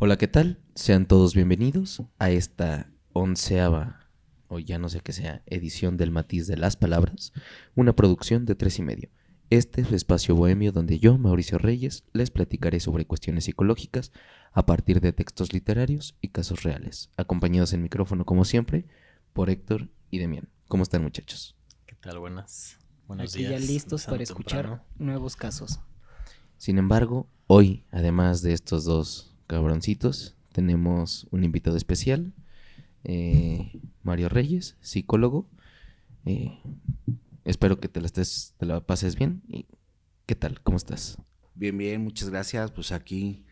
Hola, ¿qué tal? Sean todos bienvenidos a esta onceava, o ya no sé qué sea, edición del Matiz de las Palabras, una producción de tres y medio. Este es el espacio bohemio donde yo, Mauricio Reyes, les platicaré sobre cuestiones psicológicas a partir de textos literarios y casos reales, acompañados en micrófono como siempre por Héctor y Demián. ¿Cómo están muchachos? ¿Qué tal? Buenas. Buenos Aquí días. ya listos para escuchar temprano. nuevos casos. Sin embargo, hoy, además de estos dos cabroncitos, tenemos un invitado especial, eh, Mario Reyes, psicólogo. Eh, espero que te la, estés, te la pases bien. ¿Y ¿Qué tal? ¿Cómo estás? Bien, bien, muchas gracias. Pues aquí,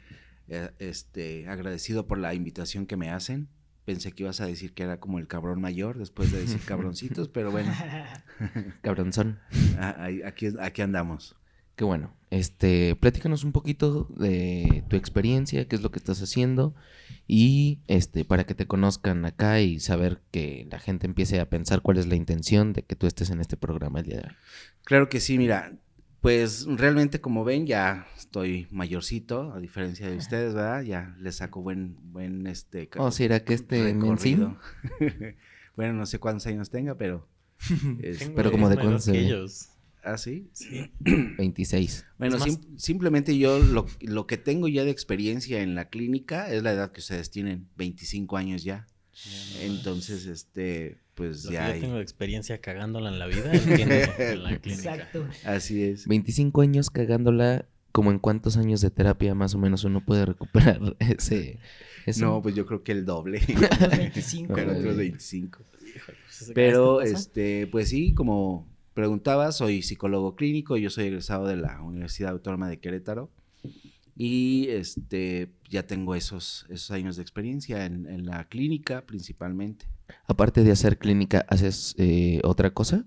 eh, este, agradecido por la invitación que me hacen. Pensé que ibas a decir que era como el cabrón mayor después de decir cabroncitos, pero bueno, Cabronzón. a- ahí- aquí, aquí andamos. Qué bueno. Este, platícanos un poquito de tu experiencia, qué es lo que estás haciendo y este para que te conozcan acá y saber que la gente empiece a pensar cuál es la intención de que tú estés en este programa el día de hoy. Claro que sí, mira, pues realmente como ven ya estoy mayorcito, a diferencia de ustedes, ¿verdad? Ya les saco buen, buen, este... ca- Oh, ¿será que este recorrido. bueno, no sé cuántos años tenga, pero... es- Tengo Pero como de cuántos ¿Ah, sí? Sí. 26. Bueno, Es más- sim- simplemente yo lo, lo que tengo ya de experiencia en la clínica es la edad que ustedes tienen, 25 años ya. Entonces, este, pues Lo que ya yo hay- tengo experiencia cagándola en la vida, en la clínica. Exacto. Así es. 25 años cagándola, como en cuántos años de terapia más o menos uno puede recuperar ese... ese- No, pues yo creo que el doble. Los 25. Pero otros 25. Híjole, pues, ese- Pero, ¿este pasa? este, pues sí, como preguntaba, soy psicólogo clínico, yo soy egresado de la Universidad Autónoma de Querétaro y este, ya tengo esos, esos años de experiencia en, en la clínica principalmente. Aparte de hacer clínica, ¿haces eh, otra cosa?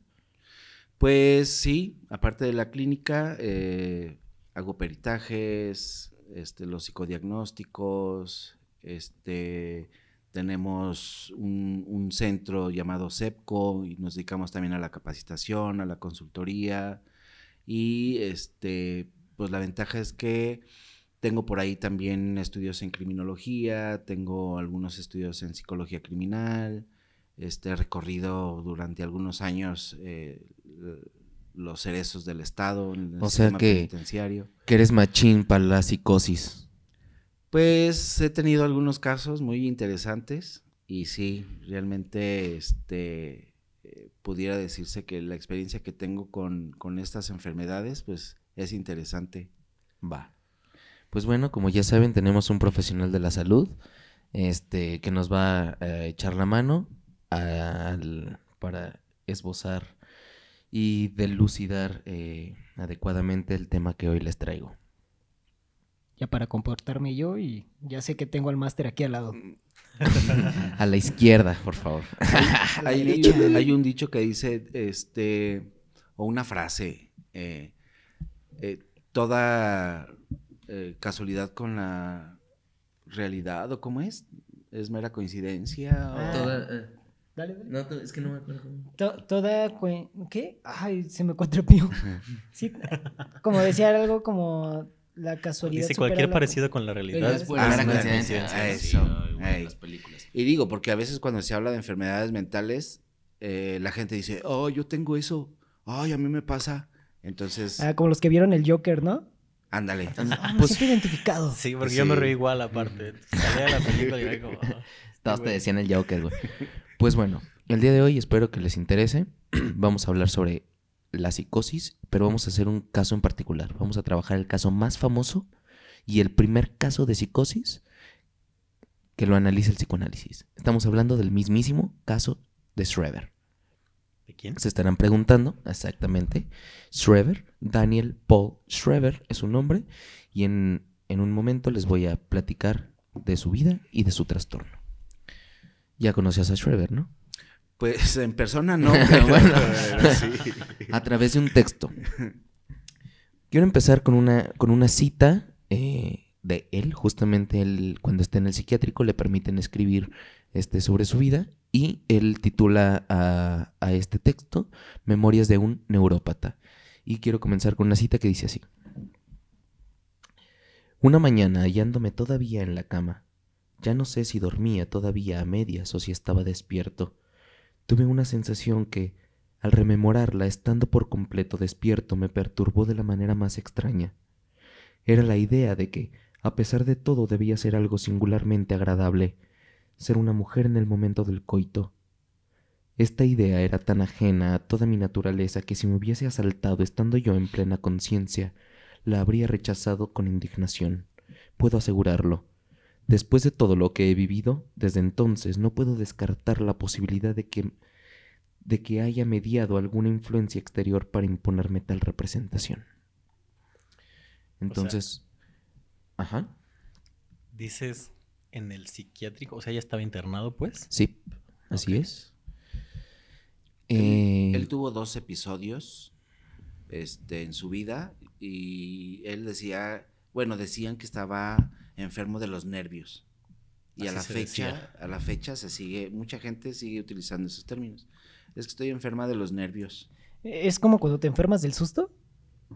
Pues sí, aparte de la clínica, eh, hago peritajes, este, los psicodiagnósticos, este, tenemos un, un centro llamado CEPCO y nos dedicamos también a la capacitación, a la consultoría y este, pues la ventaja es que tengo por ahí también estudios en criminología, tengo algunos estudios en psicología criminal, este, he recorrido durante algunos años eh, los cerezos del Estado, en el O sea sistema que- penitenciario. Que eres machín para la psicosis. Pues he tenido algunos casos muy interesantes y sí, realmente este, eh, pudiera decirse que la experiencia que tengo con, con estas enfermedades pues es interesante. Va. Pues bueno, como ya saben, tenemos un profesional de la salud este, que nos va a echar la mano al- para esbozar y delucidar eh, adecuadamente el tema que hoy les traigo. Ya para comportarme yo y ya sé que tengo al máster aquí al lado. A la izquierda, por favor. Hay, un dicho que dice, este, o una frase, eh, eh, toda eh, casualidad con la realidad, o cómo es, es mera coincidencia. o- Ah. Dale, dale. no, es que no me acuerdo. To- toda ¿Qué? Ay, se me cuatropió. Sí, como decía algo como la casualidad. Dice cualquier la- parecido con la realidad. Es Ah, coincidencia. sí, eso, sí, las películas. Y digo, porque a veces cuando se habla de enfermedades mentales, eh, la gente dice, oh, yo tengo eso, ay, a mí me pasa. Entonces, Ah, como los que vieron el Joker, ¿no? ándale. Ah, me siento identificado. Sí, porque yo me reí igual aparte. Salía la película y era como... ah, Todos te güey. decían el Joker, güey. Pues bueno, el día de hoy espero que les interese. Vamos a hablar sobre la psicosis, pero vamos a hacer un caso en particular. Vamos a trabajar el caso más famoso y el primer caso de psicosis que lo analiza el psicoanálisis. Estamos hablando del mismísimo caso de Schreber. ¿De quién? Se estarán preguntando exactamente. Schreber, Daniel Paul Schreber es su nombre y en, en un momento les voy a platicar de su vida y de su trastorno. Ya conocías a Schreber, ¿no? Pues en persona no, pero bueno, sí. A través de un texto. Quiero empezar con una, con una cita eh, de él. Justamente él, cuando está en el psiquiátrico, le permiten escribir este, sobre su vida. Y él titula a, a este texto Memorias de un neurópata. Y quiero comenzar con una cita que dice así. Una mañana, hallándome todavía en la cama, Ya no sé si dormía todavía a medias o si estaba despierto. Tuve una sensación que, al rememorarla estando por completo despierto, me perturbó de la manera más extraña. Era la idea de que, a pesar de todo, debía ser algo singularmente agradable, ser una mujer en el momento del coito. Esta idea era tan ajena a toda mi naturaleza que si me hubiese asaltado estando yo en plena conciencia, la habría rechazado con indignación. Puedo asegurarlo. Después de todo lo que he vivido, desde entonces no puedo descartar la posibilidad de que de que haya mediado alguna influencia exterior para imponerme tal representación. Entonces, ajá, Dices en el psiquiátrico, o sea, ya estaba internado, pues. sí, así es. Él, Eh, él tuvo dos episodios este, en su vida y él decía, bueno, decían que estaba enfermo de los nervios. Y a la fecha, decía. a la fecha se sigue, mucha gente sigue utilizando esos términos. Es que estoy enferma de los nervios. Es como cuando te enfermas del susto,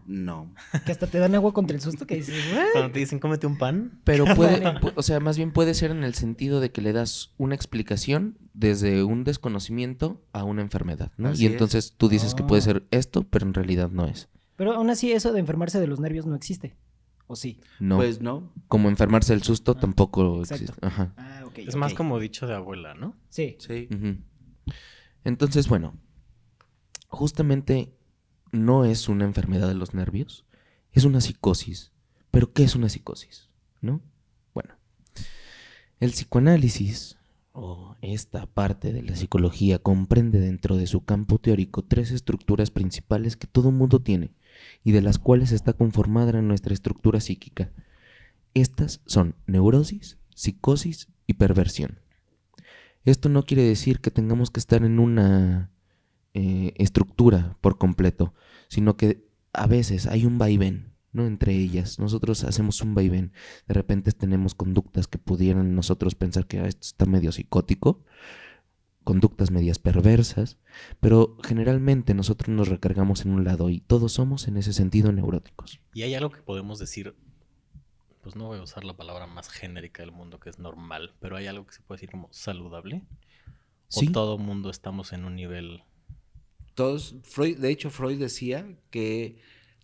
No. que hasta te dan agua contra el susto, que dices, "What?". Cuando te dicen cómete un pan. Pero puede, pu- o sea, más bien puede ser en el sentido de que le das una explicación desde un desconocimiento a una enfermedad, ¿no? Así y es. entonces tú dices que puede Ah. ser esto, pero en realidad no es. Pero aún así eso de enfermarse de los nervios no existe. ¿O sí? No, Pues no. como enfermarse del susto Ah, tampoco exacto. existe. Ajá. Ah, ok. Es más como dicho de abuela, ¿no? Sí. Sí. Entonces, bueno, justamente no es una enfermedad de los nervios, es una psicosis. ¿Pero qué es una psicosis? ¿No? Bueno, el psicoanálisis, o esta parte de la psicología, comprende dentro de su campo teórico tres estructuras principales que todo mundo tiene y de las cuales está conformada nuestra estructura psíquica. Estas son neurosis, psicosis y perversión. Esto no quiere decir que tengamos que estar en una eh, estructura por completo, sino que a veces hay un vaivén, ¿no? Entre ellas. Nosotros hacemos un vaivén. De repente tenemos conductas que pudieran nosotros pensar que "Ah, esto está medio psicótico, conductas medias perversas, pero generalmente nosotros nos recargamos en un lado y todos somos en ese sentido neuróticos. Y hay algo que podemos decir, pues no voy a usar la palabra más genérica del mundo, que es normal, pero hay algo que se puede decir como saludable. Sí, O todo mundo estamos en un nivel... Todos, Freud, de hecho, Freud decía que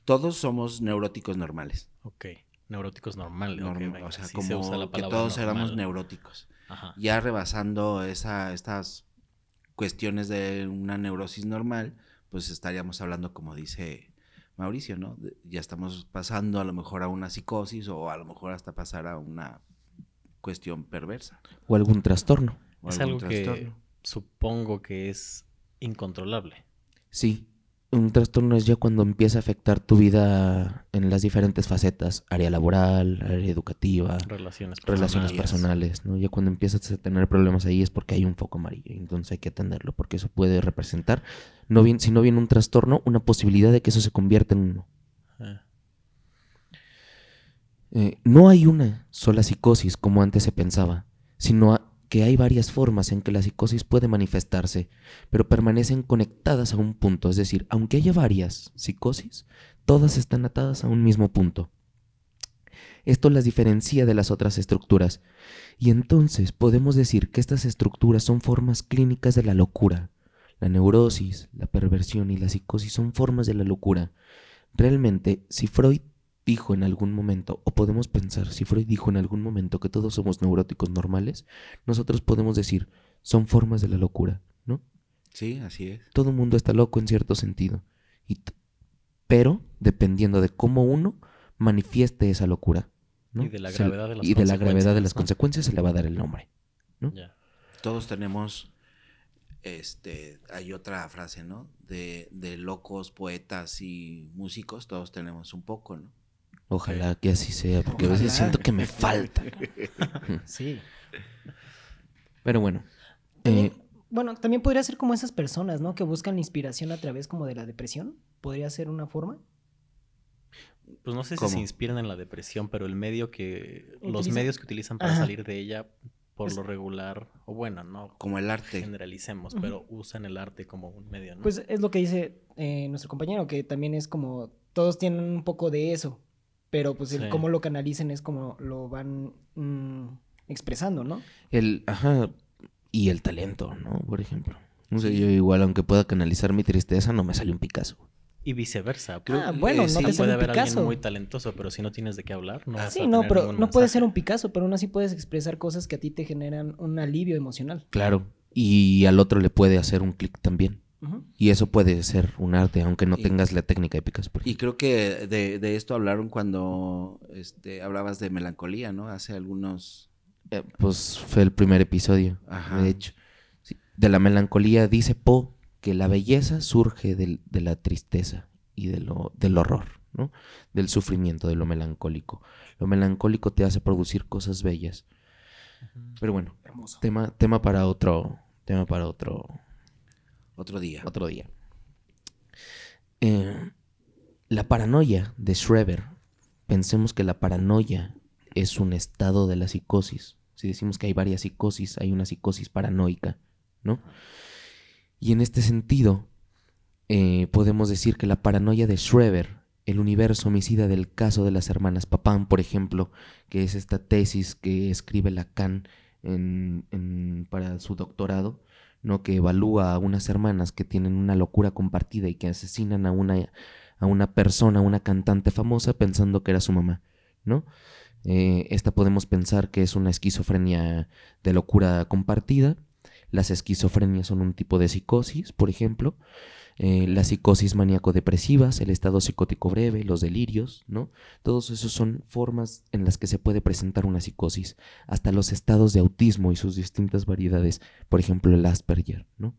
todos somos neuróticos normales. Ok, neuróticos normales. ok, Norm- venga, o sea, sí como se usa la que todos éramos normal. neuróticos. Ajá. Ya rebasando esa, estas cuestiones de una neurosis normal, pues estaríamos hablando, como dice Mauricio, ¿no? De- ya estamos pasando a lo mejor a una psicosis o a lo mejor hasta pasar a una cuestión perversa. o algún trastorno. o Es algún algo que trastorno. supongo que es incontrolable. Sí, un trastorno es ya cuando empieza a afectar tu vida en las diferentes facetas, área laboral, área educativa, Relaciones relaciones personales. ¿no? Ya cuando empiezas a tener problemas ahí es porque hay un foco amarillo, entonces hay que atenderlo, porque eso puede representar, no bien, si no viene un trastorno, una posibilidad de que eso se convierta en uno. Ah, Eh, no hay una sola psicosis como antes se pensaba, sino que hay varias formas en que la psicosis puede manifestarse, pero permanecen conectadas a un punto, es decir, aunque haya varias psicosis, todas están atadas a un mismo punto. Esto las diferencia de las otras estructuras, y entonces podemos decir que estas estructuras son formas clínicas de la locura. La neurosis, la perversión y la psicosis son formas de la locura. Realmente, si Freud dijo en algún momento, o podemos pensar, si Freud dijo en algún momento que todos somos neuróticos normales, nosotros podemos decir, son formas de la locura, ¿no? Sí, así es. Todo el mundo está loco en cierto sentido. Y pero dependiendo de cómo uno manifieste esa locura. ¿no? Y de la gravedad de las y de la gravedad de las consecuencias, consecuencias se le va a dar el nombre. ¿no? Ya. Todos tenemos, este, hay otra frase, ¿no? De, de locos, poetas y músicos, todos tenemos un poco, ¿no? Ojalá que así sea, porque a veces siento que me falta. Sí. Pero bueno. También- eh, bueno, también podría ser como esas personas, ¿no? Que buscan la inspiración a través como de la depresión. Podría ser una forma. Pues no sé si se inspiran en la depresión, pero el medio que... Los medios que utilizan para Ajá. salir de ella, por Pues- lo regular, o bueno, no Como el arte. generalicemos, pero usan el arte como un medio, ¿no? Pues es lo que dice eh, nuestro compañero, que también es como todos tienen un poco de eso, pero pues el Sí. cómo lo canalicen es como lo van mm, expresando, ¿no? El, ajá, y el talento, ¿no? Por ejemplo. No sé, yo igual, aunque pueda canalizar mi tristeza, no me sale un Picasso. Y viceversa. Ah, bueno, no sí, te puede un haber alguien Picasso. muy talentoso, pero si no tienes de qué hablar, no vas Sí, a no, tener pero no puede mensaje. ser un Picasso, pero aún así puedes expresar cosas que a ti te generan un alivio emocional. Claro. Y al otro le puede hacer un clic también. Y eso puede ser un arte, aunque no Y- tengas la técnica de Picasso. Y creo que de, de esto hablaron cuando este, hablabas de melancolía, ¿no? Hace algunos... Eh, pues fue el primer episodio, Ajá. de hecho. Sí, De la melancolía dice Poe que la belleza surge del- de la tristeza y de lo, del horror, ¿no? Del sufrimiento, de lo melancólico. Lo melancólico te hace producir cosas bellas. Pero bueno, Hermoso. tema, tema para otro, tema para otro, Otro día. otro día. Eh, la paranoia de Schreber. Pensemos que la paranoia es un estado de la psicosis. Si decimos que hay varias psicosis, hay una psicosis paranoica, ¿no? Y en este sentido, eh, podemos decir que la paranoia de Schreber, el universo homicida del caso de las hermanas Papán, por ejemplo, que es esta tesis que escribe Lacan en- para su doctorado, ¿no? que evalúa a unas hermanas que tienen una locura compartida y que asesinan a una, a una persona, a una cantante famosa, pensando que era su mamá, ¿no? Eh, esta podemos pensar que es una esquizofrenia de locura compartida. Las esquizofrenias son un tipo de psicosis, por ejemplo. Eh, la psicosis maníaco-depresivas, el estado psicótico breve, los delirios, ¿no? Todos esos son formas en las que se puede presentar una psicosis. Hasta los estados de autismo y sus distintas variedades. Por ejemplo, el Asperger, ¿no?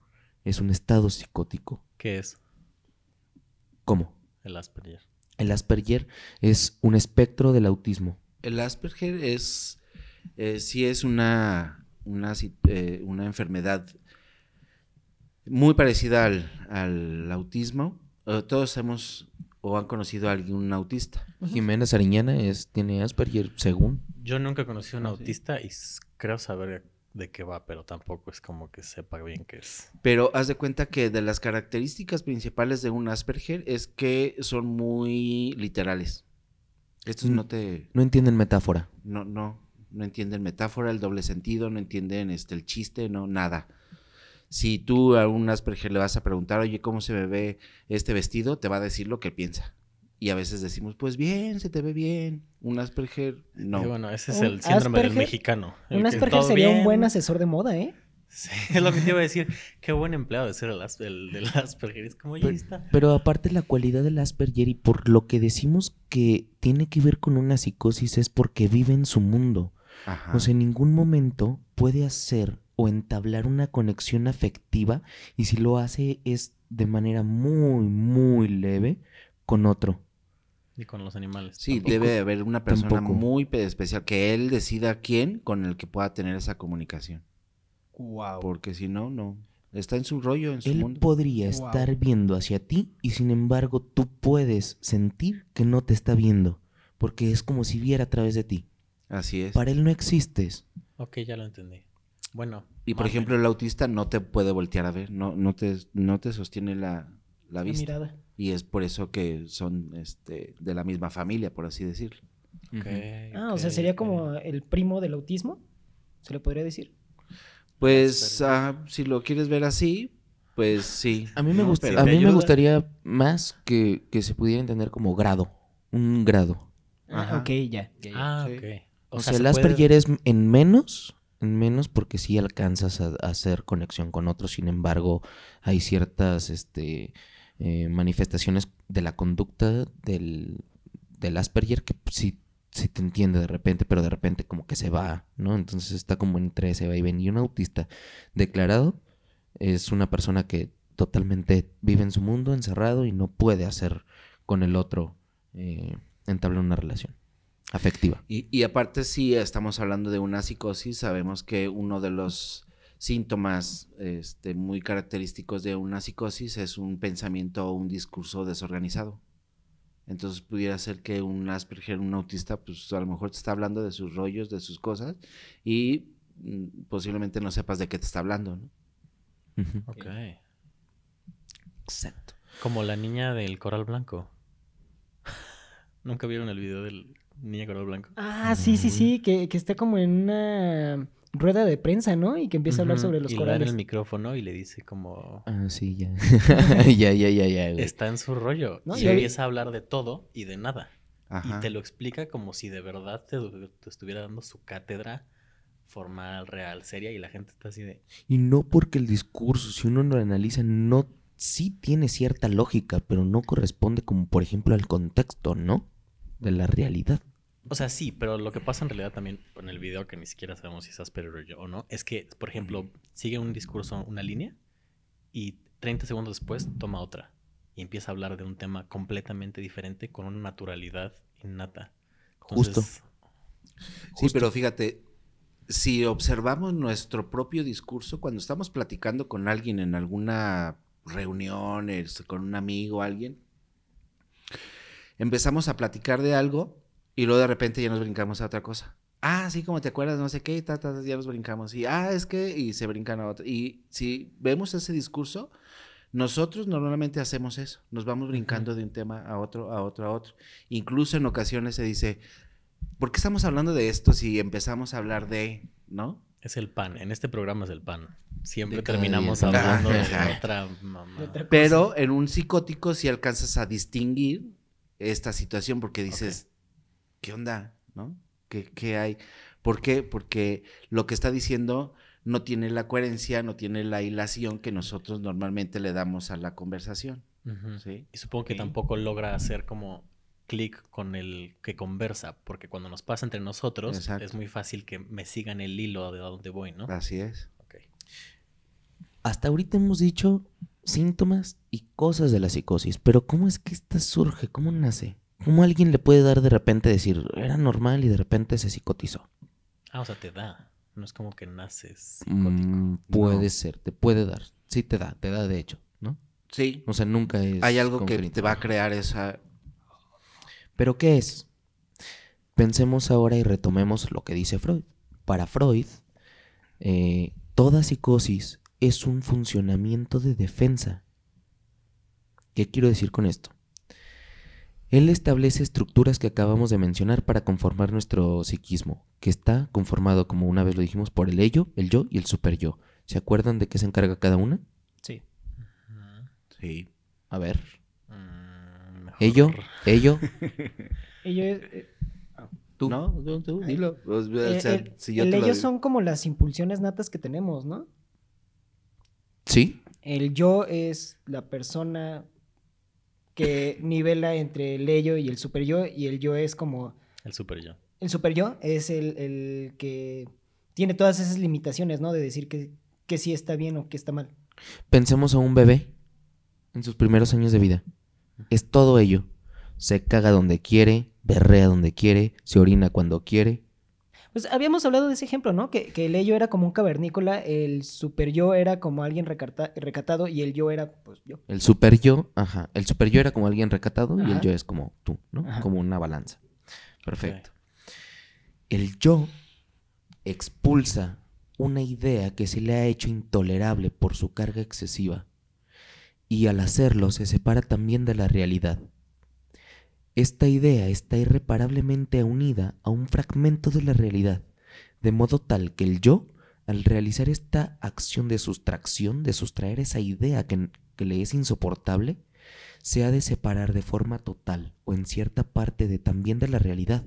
Es un estado psicótico. ¿Qué es ¿Cómo? el Asperger? El Asperger es un espectro del autismo. El Asperger es, eh, sí es una, una, eh, una enfermedad muy parecida al, al autismo. Eh, todos hemos o han conocido a alguien autista. Jimena Sariñana es, tiene Asperger, según. Yo nunca conocí a un Ah, autista y creo saber de qué va, pero tampoco es como que sepa bien qué es. Pero haz de cuenta que de las características principales de un Asperger es que son muy literales. Estos Mm. no te, No entienden metáfora. no, no, no entienden metáfora, el doble sentido, no entienden este el chiste, no, nada. Si tú a un Asperger le vas a preguntar, oye, ¿cómo se me ve este vestido? Te va a decir lo que piensa. Y a veces decimos, pues bien, se te ve bien. Un Asperger, no. Y bueno, ese es el síndrome del mexicano. el Un Asperger todo sería un buen asesor de moda, ¿eh? Sí, es lo que te iba a decir. Qué buen empleado de ser el, el del Asperger. Es como, ahí está. Pero aparte la cualidad del Asperger y por lo que decimos que tiene que ver con una psicosis es porque vive en su mundo. Ajá. O sea, en ningún momento puede hacer o entablar una conexión afectiva y si lo hace es de manera muy, muy leve con otro. Y con los animales. Sí, tampoco. debe haber una persona Tampoco. muy pe- especial que él decida quién con el que pueda tener esa comunicación. Wow. Porque si no, no. Está en su rollo, en su Él mundo. podría Wow. estar viendo hacia ti y sin embargo tú puedes sentir que no te está viendo porque es como si viera a través de ti. Así es. Para él no existes. Ok, ya lo entendí. Bueno. Y por ejemplo, el autista no te puede voltear a ver, no, no, te, no te sostiene la, la La vista. mirada. Y es por eso que son este, de la misma familia, por así decirlo. Ah, o sea, sería como el primo del autismo, se le podría decir. Pues ah, si lo quieres ver así, pues sí. A mí me, ¿no? gusta, a mí me gustaría más que, que se pudiera entender como grado. Un grado. Ajá. Ok, ya. Ah, Sí. ok. O, sea, sea, el se puede- Asperger es en menos, en menos porque sí alcanzas a, hacer conexión con otros. Sin embargo, hay ciertas este, eh, manifestaciones de la conducta del, del Asperger que sí, sí te entiende de repente, pero de repente como que se va, ¿no? Entonces está como entre ese va y ven. Y un autista declarado es una persona que totalmente vive en su mundo, encerrado y no puede hacer con el otro eh, entablar una relación afectiva. Y, y aparte, si estamos hablando de una psicosis, sabemos que uno de los síntomas este, muy característicos de una psicosis es un pensamiento o un discurso desorganizado. Entonces pudiera ser que un Asperger, un autista, pues a lo mejor te está hablando de sus rollos, de sus cosas, y mm, posiblemente no sepas de qué te está hablando, ¿no? Ok. Exacto. Como la niña del coral blanco. ¿Nunca vieron el video del Niña color blanco. Ah, sí, sí, sí, que, que está como en una rueda de prensa, ¿no? Y que empieza a hablar sobre los y le dan corales. el micrófono y le dice como... Ah, sí, ya. ya, ya, ya, ya, güey. Está en su rollo. No, y empieza a hablar de todo y de nada. Ajá. Y te lo explica como si de verdad te, te estuviera dando su cátedra formal, real, seria, y la gente está así de... Y no porque el discurso, si uno lo analiza, no sí tiene cierta lógica, pero no corresponde como por ejemplo al contexto, ¿no? De la realidad. O sea, sí, pero lo que pasa en realidad también en el video, que ni siquiera sabemos si es Asperger o no, es que, por ejemplo, sigue un discurso, una línea, y 30 segundos después toma otra. Y empieza a hablar de un tema completamente diferente con una naturalidad innata. Justo. Sí, Justo. pero fíjate, si observamos nuestro propio discurso, cuando estamos platicando con alguien en alguna reunión, con un amigo, alguien, empezamos a platicar de algo y luego de repente ya nos brincamos a otra cosa. Ah, sí, como te acuerdas, no sé qué, y ta, ta, ta, ya nos brincamos. Y, ah, es que, y se brincan a otra. Y si vemos ese discurso, nosotros normalmente hacemos eso. Nos vamos brincando de un tema a otro, a otro, a otro. Incluso en ocasiones se dice, ¿por qué estamos hablando de esto si empezamos a hablar de, ¿no? Es el pan. En este programa es el pan. Siempre De terminamos hablando de otra mamá. Pero en un psicótico sí alcanzas a distinguir esta situación porque dices, ¿qué onda? ¿No? ¿Qué, qué hay? ¿Por qué? Porque lo que está diciendo no tiene la coherencia, no tiene la hilación que nosotros normalmente le damos a la conversación. ¿sí? Y supongo que tampoco logra hacer como clic con el que conversa, porque cuando nos pasa entre nosotros Exacto. es muy fácil que me sigan el hilo de a dónde voy, ¿no? Así es. Hasta ahorita hemos dicho síntomas y cosas de la psicosis, pero ¿cómo es que esta surge? ¿Cómo nace? ¿Cómo alguien le puede dar de repente decir, era normal y de repente se psicotizó? Ah, o sea, te da. No es como que naces psicótico. Mm, puede No. ser, te puede dar. Sí te da, te da de hecho, ¿no? Sí. O sea, nunca es... Hay algo que te va a crear esa... ¿Pero qué es? Pensemos ahora y retomemos lo que dice Freud. Para Freud, eh, toda psicosis es un funcionamiento de defensa. ¿Qué quiero decir con esto? Él establece estructuras que acabamos de mencionar para conformar nuestro psiquismo, que está conformado, como una vez lo dijimos, por el ello, el yo y el superyo. ¿Se acuerdan de qué se encarga cada una? Sí. Sí. A ver. Mm, Ello, ello, Ello es- eh, tú. No, tú, tú, dilo. O eh, sea, el, si yo el te lo ello son como las impulsiones natas que tenemos, ¿no? ¿Sí? El yo es la persona que nivela entre el ello y el super yo, y el yo es como. El super yo. El super yo es el, el que tiene todas esas limitaciones, ¿no? De decir que, que sí está bien o que está mal. Pensemos a un bebé en sus primeros años de vida. Es todo ello. Se caga donde quiere, berrea donde quiere, se orina cuando quiere. Pues habíamos hablado de ese ejemplo, ¿no? Que, que el ello era como un cavernícola, el super yo era como alguien recarta- recatado y el yo era, pues, yo. El super yo, ajá. El super yo era como alguien recatado y el yo es como tú, ¿no? Ajá. Como una balanza. Perfecto. El yo expulsa una idea que se le ha hecho intolerable por su carga excesiva y al hacerlo se separa también de la realidad. Esta idea está irreparablemente unida a un fragmento de la realidad, de modo tal que el yo, al realizar esta acción de sustracción, de sustraer esa idea que, le es insoportable, se ha de separar de forma total o en cierta parte de también de la realidad.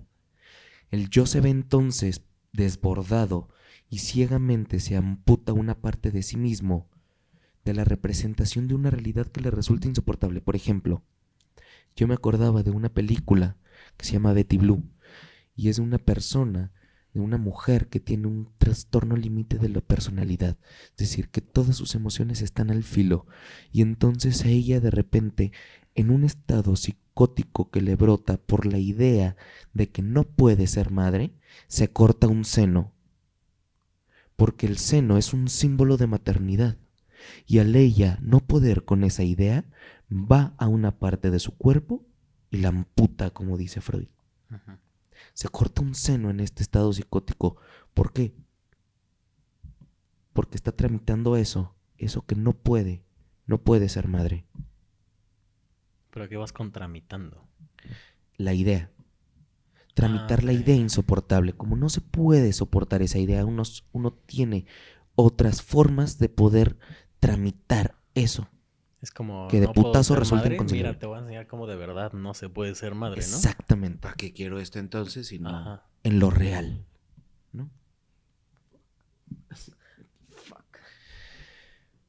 El yo se ve entonces desbordado y ciegamente se amputa una parte de sí mismo de la representación de una realidad que le resulta insoportable. Por ejemplo, yo me acordaba de una película que se llama Betty Blue y es de una persona, de una mujer que tiene un trastorno límite de la personalidad, es decir, que todas sus emociones están al filo y entonces ella de repente, en un estado psicótico que le brota por la idea de que no puede ser madre, se corta un seno, porque el seno es un símbolo de maternidad y al ella no poder con esa idea, va a una parte de su cuerpo y la amputa, como dice Freud. Se corta un seno en este estado psicótico. ¿Por qué? Porque está tramitando eso, eso que no puede, no puede ser madre. Pero que vas contramitando. La idea. tramitar Ah, la idea insoportable. Como no se puede soportar esa idea, uno, uno tiene otras formas de poder tramitar eso. Es como. Que de no putazo madre, inconcebible. Mira, te voy a enseñar cómo de verdad no se puede ser madre, ¿no? Exactamente. ¿Para qué quiero esto entonces si no? Ajá. En lo real. ¿no?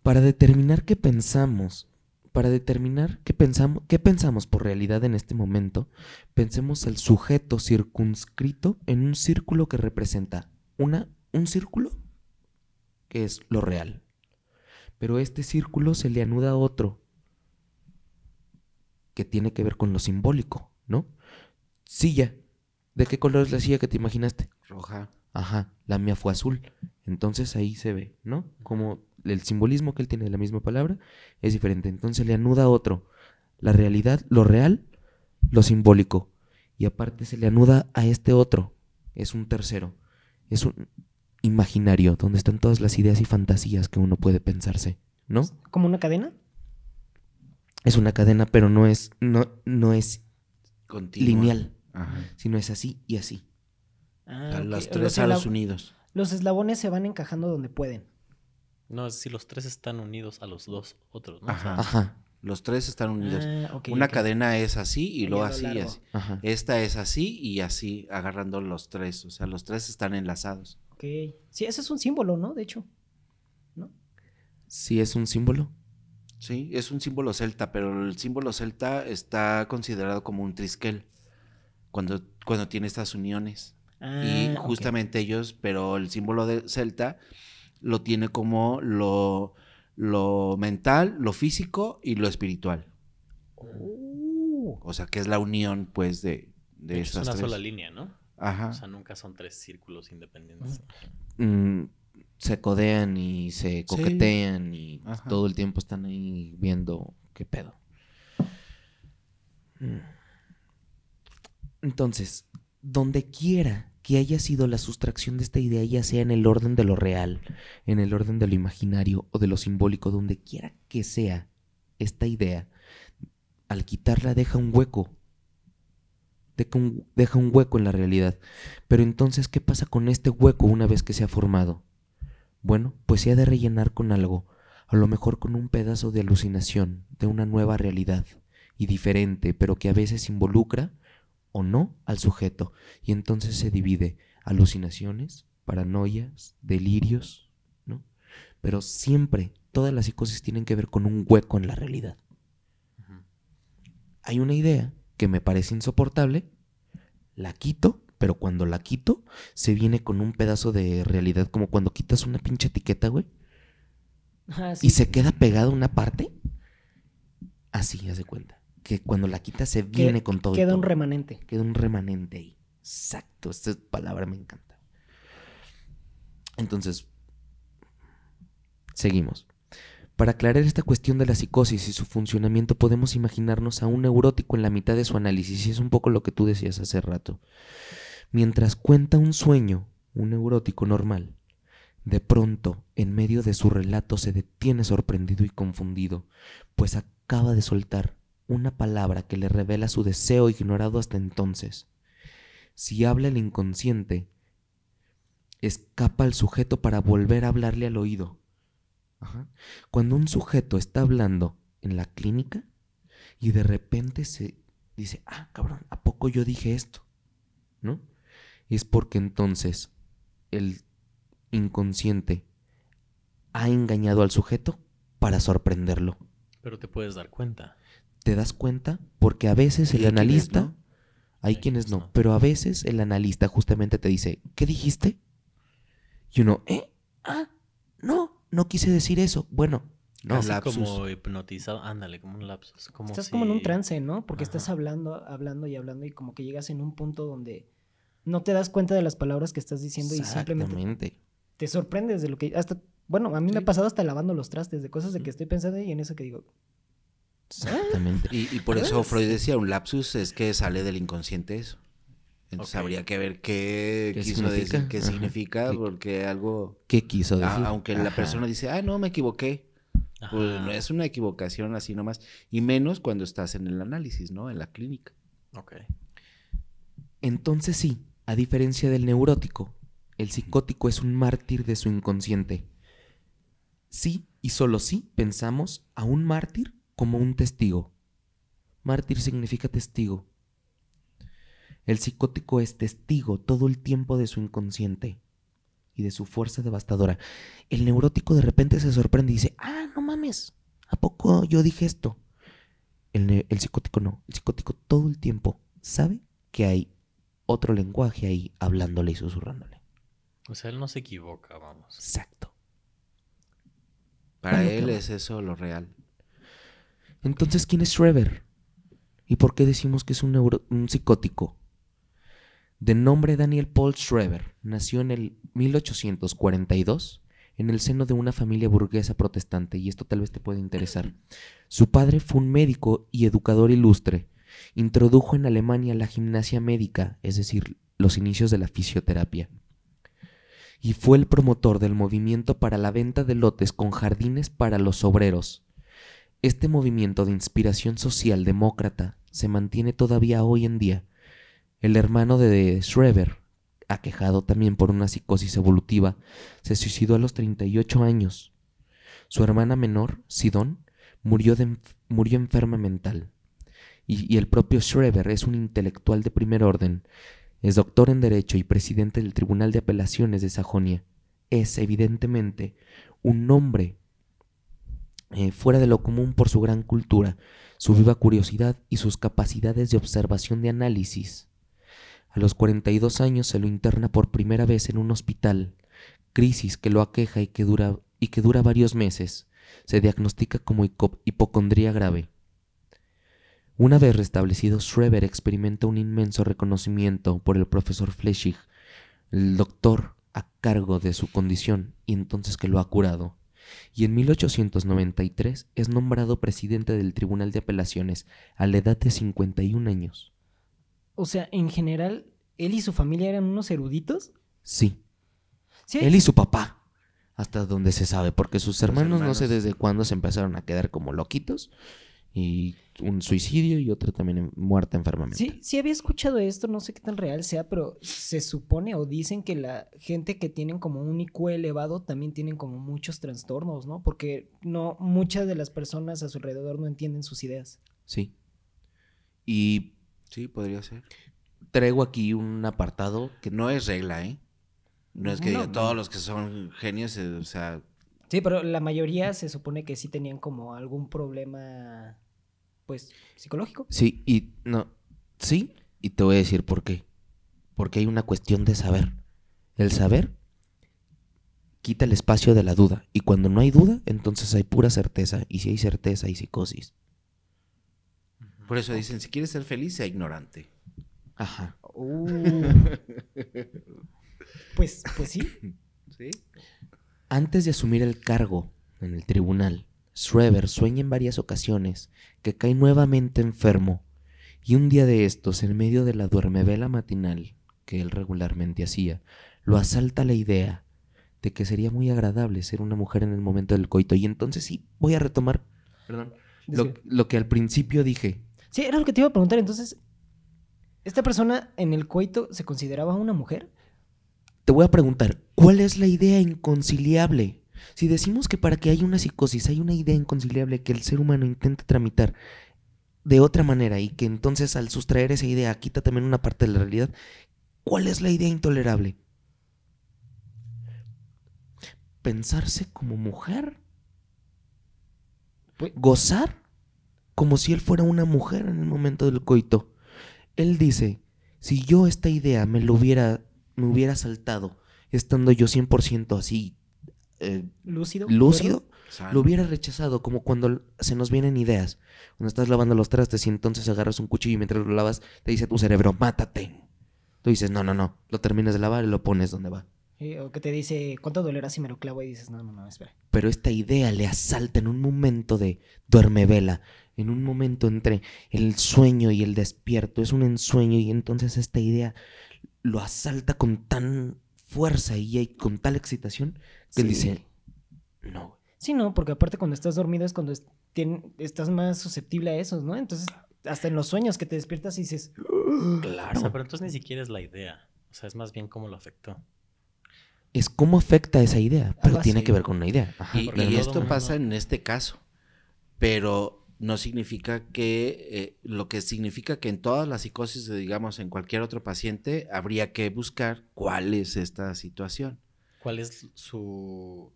Para determinar qué pensamos, para determinar qué pensamos, qué pensamos por realidad en este momento, pensemos el sujeto circunscrito en un círculo que representa una, un círculo que es lo real. Pero este círculo se le anuda a otro que tiene que ver con lo simbólico, ¿no? Silla. ¿De qué color es la silla que te imaginaste? Roja. Ajá, la mía fue azul. Entonces ahí se ve, ¿no? Como el simbolismo que él tiene de la misma palabra es diferente. Entonces le anuda a otro. La realidad, lo real, lo simbólico. Y aparte se le anuda a este otro. Es un tercero. Es un imaginario, donde están todas las ideas y fantasías que uno puede pensarse, ¿no? ¿Como una cadena? Es una cadena, pero no es, no, no es Continua. lineal, Ajá. sino es así y así. Ah, A ok. Los Los tres Estados Unidos. Los eslabones se van encajando donde pueden. No, es si los tres están unidos a los dos otros, ¿no? O Ajá. sea, Ajá, Los tres están unidos. Ah, Una cadena es así y Y luego así y así. ajá. Esta es así y así, agarrando los tres. O sea, los tres están enlazados. Ok. Sí, ese es un símbolo, ¿no? De hecho. ¿No? Sí es un símbolo. Sí, es un símbolo celta, pero el símbolo celta está considerado como un triskel cuando, cuando tiene estas uniones. y Ah, ok. justamente ellos, pero el símbolo de celta lo tiene como lo, lo mental, lo físico y lo espiritual. Uh, O sea, que es la unión, pues, de, de de hecho, es estas una tres. sola línea, ¿no? Ajá. O sea, nunca son tres círculos independientes. mm, se codean y se coquetean y Ajá. todo el tiempo están ahí viendo qué pedo. Mm. Entonces, donde quiera que haya sido la sustracción de esta idea, ya sea en el orden de lo real, en el orden de lo imaginario o de lo simbólico, donde quiera que sea esta idea, al quitarla deja un hueco. Deja un, deja un hueco en la realidad. Pero entonces, ¿qué pasa con este hueco una vez que se ha formado? Bueno, pues se ha de rellenar con algo, a lo mejor con un pedazo de alucinación, de una nueva realidad, y diferente, pero que a veces involucra o no al sujeto, y entonces se divide alucinaciones, paranoias, delirios, ¿no? Pero siempre todas las psicosis tienen que ver con un hueco en la realidad. Hay una idea que me parece insoportable, la quito, pero cuando la quito, se viene con un pedazo de realidad, como cuando quitas una pinche etiqueta, güey, sí. y se queda pegada una parte. Así, haz de cuenta. Que cuando la quitas se viene con todo. Queda un remanente. Queda un remanente ahí. Exacto, esta palabra me encanta. Entonces, seguimos. Para aclarar esta cuestión de la psicosis y su funcionamiento, podemos imaginarnos a un neurótico en la mitad de su análisis, y es un poco lo que tú decías hace rato. Mientras cuenta un sueño, un neurótico normal, de pronto, en medio de su relato, se detiene sorprendido y confundido, pues acaba de soltar una palabra que le revela su deseo ignorado hasta entonces. Si habla el inconsciente, escapa al sujeto para volver a hablarle al oído. Ajá. Cuando un sujeto está hablando en la clínica y de repente se dice, ah, cabrón, ¿a poco yo dije esto? ¿No? Es porque entonces el inconsciente ha engañado al sujeto para sorprenderlo. Pero te puedes dar cuenta. ¿Te das cuenta? Porque a veces el quienes analista, no. hay quienes no, no. pero a veces el analista justamente te dice, ¿qué dijiste? Y uno, ¿eh? Ah, no, no quise decir eso. Bueno, no. Lapsus. como hipnotizado. Ándale, como un lapsus. Como Estás si- como en un trance, ¿no? Porque Ajá. estás hablando, hablando y hablando y como que llegas en un punto donde no te das cuenta de las palabras que estás diciendo y simplemente te sorprendes de lo que hasta bueno, a mí me ha pasado hasta lavando los trastes de cosas de que estoy pensando y en eso que digo, Exactamente. Y, y por eso Freud decía, un lapsus es que sale del inconsciente eso. Entonces habría que ver qué, ¿Qué quiso significa? decir, qué Ajá. significa, ¿Qué- porque algo... ¿Qué quiso decir? a- aunque la persona dice, ah, no, me equivoqué. Pues no es una equivocación así nomás. Y menos cuando estás en el análisis, ¿no? En la clínica. Ok. Entonces sí, a diferencia del neurótico, el psicótico es un mártir de su inconsciente. Sí y solo sí pensamos a un mártir como un testigo. Mártir significa testigo. El psicótico es testigo todo el tiempo de su inconsciente y de su fuerza devastadora. El neurótico de repente se sorprende y dice, ah, no mames, ¿a poco yo dije esto? El, psicótico no, el psicótico todo el tiempo sabe que hay otro lenguaje ahí hablándole y susurrándole. O sea, él no se equivoca, vamos. Exacto. Para ¿Cómo él es eso lo real. Entonces, ¿quién es Schreber? ¿Y por qué decimos que es un, psicótico? De nombre Daniel Paul Schreber, nació en el 1842 en el seno de una familia burguesa protestante, y esto tal vez te puede interesar. Su padre fue un médico y educador ilustre. Introdujo en Alemania la gimnasia médica, es decir, los inicios de la fisioterapia. Y fue el promotor del movimiento para la venta de lotes con jardines para los obreros. Este movimiento de inspiración social demócrata se mantiene todavía hoy en día. El hermano de Schreber, aquejado también por una psicosis evolutiva, se suicidó a los 38 años. Su hermana menor, Sidón, murió, murió enferma mental. Y, y el propio Schreber es un intelectual de primer orden. Es doctor en Derecho y presidente del Tribunal de Apelaciones de Sajonia. Es, evidentemente, un hombre eh, fuera de lo común por su gran cultura, su viva curiosidad y sus capacidades de observación de análisis. A los 42 años se lo interna por primera vez en un hospital, crisis que lo aqueja y que dura, y que dura varios meses. Se diagnostica como hipocondría grave. Una vez restablecido, Schreber experimenta un inmenso reconocimiento por el profesor Flechig, el doctor a cargo de su condición, y entonces que lo ha curado y en 1893 es nombrado presidente del Tribunal de Apelaciones a la edad de 51 años. O sea, en general, él y su familia eran unos eruditos. Sí, Sí, él y su papá, hasta donde se sabe, porque sus hermanos, no sé desde cuándo se empezaron a quedar como loquitos y un suicidio y otro también en- muerta enfermamente. Sí, sí había escuchado esto, no sé qué tan real sea, pero se supone o dicen que la gente que tienen como un IQ elevado también tienen como muchos trastornos, ¿no? Porque no muchas de las personas a su alrededor no entienden sus ideas. Sí. Y Sí, podría ser. traigo aquí un apartado que No es regla, ¿eh? No es que No, diga no. todos los que son genios, eh, o sea, Sí, pero la mayoría se supone que sí tenían como algún problema, pues, psicológico. Sí, y no, sí, y te voy a decir por qué. Porque hay una cuestión de saber. El saber quita el espacio de la duda. Y cuando no hay duda, entonces hay pura certeza. Y si hay certeza, hay psicosis. por eso dicen, si quieres ser feliz, sea ignorante. Ajá. Pues, pues sí. ¿Sí? Antes de asumir el cargo en el tribunal, Schreber sueña en varias ocasiones que cae nuevamente enfermo. Y un día de estos, en medio de la duermevela matinal que él regularmente hacía, lo asalta la idea de que sería muy agradable ser una mujer en el momento del coito. Y entonces sí, voy a retomar perdón, lo, lo que al principio dije. Sí, era lo que te iba a preguntar. Entonces, ¿esta persona en el coito se consideraba una mujer? Te voy a preguntar, ¿cuál es la idea inconciliable? Si decimos que para que haya una psicosis hay una idea inconciliable que el ser humano intenta tramitar de otra manera y que entonces al sustraer esa idea quita también una parte de la realidad, ¿cuál es la idea intolerable? Pensarse como mujer, Pues- gozar como si él fuera una mujer en el momento del coito. Él dice, si yo esta idea me lo hubiera, me hubiera saltado, estando yo 100% así eh, Lúcido. lúcido, Sano. lo hubiera rechazado, como cuando se nos vienen ideas. Cuando estás lavando los trastes y entonces agarras un cuchillo y mientras lo lavas te dice tu cerebro, mátate. Tú dices, no, no, no, lo terminas de lavar y lo pones donde va. Eh, o que te dice, ¿cuánto dolerá si me lo clavo? Y dices, no, no, no, espera. Pero esta idea le asalta en un momento de duerme vela, en un momento entre el sueño y el despierto, es un ensueño y entonces esta idea lo asalta con tan fuerza y hay- con tal excitación que él Sí. dice, no, Sí, no, porque aparte cuando estás dormido es cuando es- estás más susceptible a esos, ¿no? Entonces hasta en los sueños que te despiertas y dices, O sea, pero entonces ni siquiera es la idea. O sea, es más bien cómo lo afectó. Es cómo afecta esa idea, pero tiene que ver con una idea. Ajá, Y, esto mundo- pasa en este caso, pero no significa que, eh, lo que significa que en todas las psicosis, de, digamos, en cualquier otro paciente, habría que buscar cuál es esta situación. ¿Cuál es su,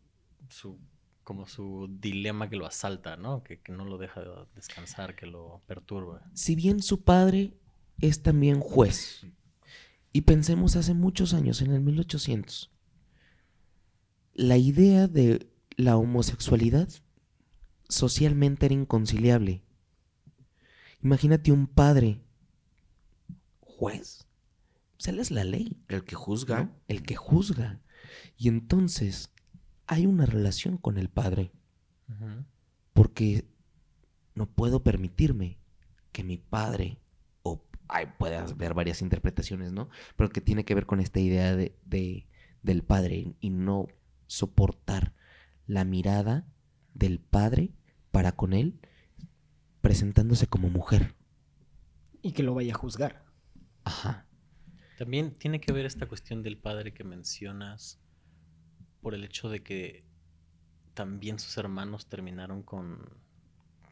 su como su dilema que lo asalta, ¿no? Que, que no lo deja descansar, que lo perturba. Si bien su padre es también juez, y pensemos hace muchos años, en el 1800, la idea de la homosexualidad socialmente era inconciliable. Imagínate un padre juez. Él es la ley, El que juzga, ¿no? el que juzga. Y entonces hay una relación con el padre, porque no puedo permitirme que mi padre, o ay, puede haber varias interpretaciones, ¿no? Pero que tiene que ver con esta idea de, de- del padre y no soportar la mirada del padre para con él presentándose como mujer. y que lo vaya a juzgar. Ajá. También tiene que ver esta cuestión del padre que mencionas por el hecho de que también sus hermanos terminaron con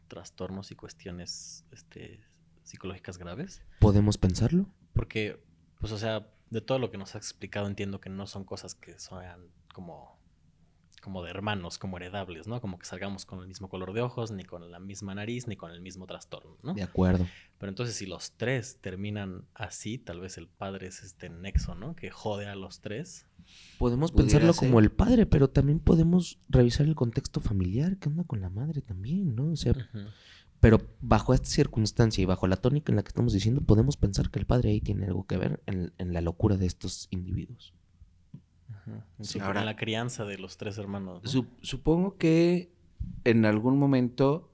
trastornos y cuestiones este, psicológicas graves. ¿Podemos pensarlo? Porque, pues, o sea, de todo lo que nos has explicado entiendo que no son cosas que sean como, como de hermanos, como heredables, ¿no? Como que salgamos con el mismo color de ojos, ni con la misma nariz, ni con el mismo trastorno, ¿no? De acuerdo. Pero entonces si los tres terminan así, tal vez el padre es este nexo, ¿no? Que jode a los tres. Podemos pensarlo ser. como el padre, pero también podemos revisar el contexto familiar, qué onda con la madre también, ¿no? O sea, pero bajo esta circunstancia y bajo la tónica en la que estamos diciendo, podemos pensar que el padre ahí tiene algo que ver en, en la locura de estos individuos. Sí, Ahora- en la crianza de los tres hermanos. ¿no? Sup- supongo que en algún momento,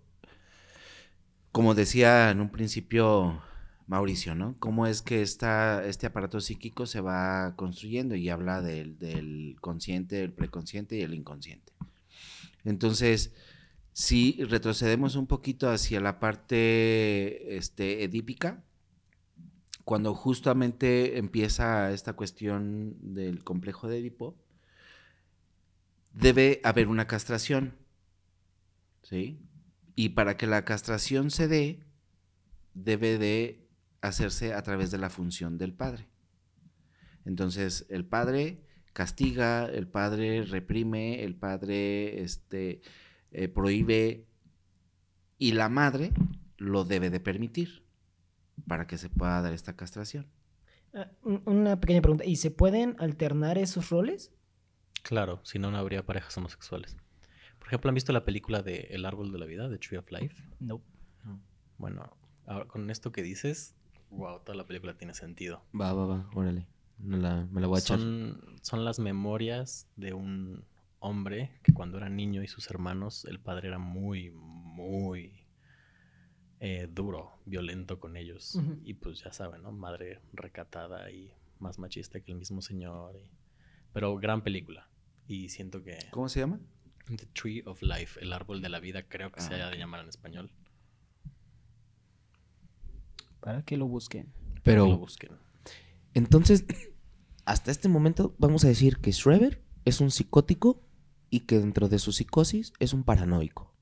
como decía en un principio Mauricio, ¿no? ¿Cómo es que esta, este aparato psíquico se va construyendo y habla del, del consciente, el preconsciente y el inconsciente? Entonces, si retrocedemos un poquito hacia la parte este, edípica, cuando justamente empieza esta cuestión del complejo de Edipo, debe haber una castración. ¿Sí? Y para que la castración se dé, debe de hacerse a través de la función del padre. Entonces, el padre castiga, el padre reprime, el padre este, eh, prohíbe y la madre lo debe de permitir para que se pueda dar esta castración. Ah, un- Una pequeña pregunta. ¿Y se pueden alternar esos roles? Claro, si no, no habría parejas homosexuales. Por ejemplo, ¿han visto la película de El árbol de la vida, de Tree of Life? No. Bueno, ahora con esto que dices, wow, toda la película tiene sentido. Va, va, va, órale. Me la, me la voy a echar. Son, son las memorias de un hombre que cuando era niño y sus hermanos, el padre era muy, muy eh, duro, violento con ellos. Y pues ya saben, ¿no? Madre recatada y más machista que el mismo señor. y- Pero gran película. Y siento que ¿Cómo se llama? The Tree of Life, el árbol de la vida, creo que se Ah, haya de llamar en español. Para que lo busquen. Pero Que lo busquen. Entonces, hasta este momento vamos a decir que Schreber es un psicótico y que dentro de su psicosis es un paranoico.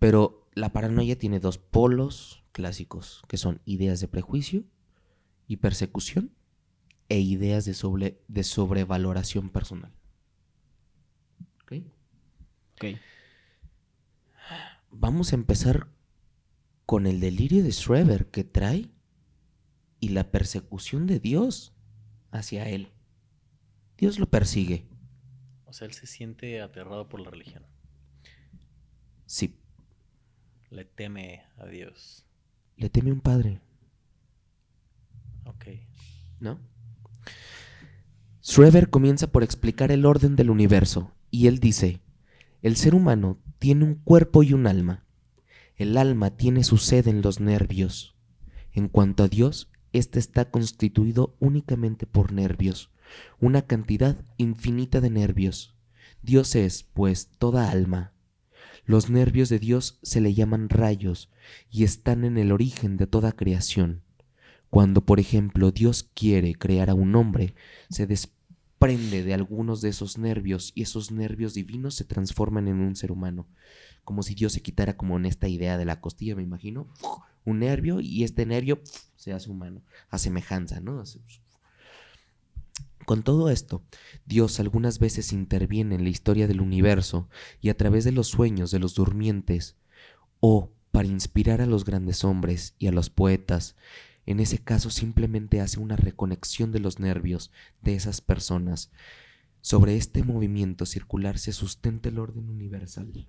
Pero la paranoia tiene dos polos clásicos, que son ideas de prejuicio y persecución e ideas de, sobre, de sobrevaloración personal. ¿Ok? Ok. Vamos a empezar con el delirio de Schreber que trae y la persecución de Dios hacia él. Dios lo persigue. O sea, él se siente aterrado por la religión. Sí, Le teme a Dios. le teme un padre, Ok. ¿no? Schreber comienza por explicar el orden del universo y él dice, el ser humano tiene un cuerpo y un alma. El alma tiene su sede en los nervios. En cuanto a Dios, éste está constituido únicamente por nervios, una cantidad infinita de nervios. Dios es, pues, toda alma. Los nervios de Dios se le llaman rayos y están en el origen de toda creación. Cuando, por ejemplo, Dios quiere crear a un hombre, se desprende de algunos de esos nervios y esos nervios divinos se transforman en un ser humano. Como si Dios se quitara como en esta idea de la costilla, me imagino, un nervio y este nervio se hace humano, a semejanza, ¿no? Con todo esto, Dios algunas veces interviene en la historia del universo y a través de los sueños de los durmientes, o para inspirar a los grandes hombres y a los poetas, en ese caso simplemente hace una reconexión de los nervios de esas personas. Sobre este movimiento circular se sustenta el orden universal.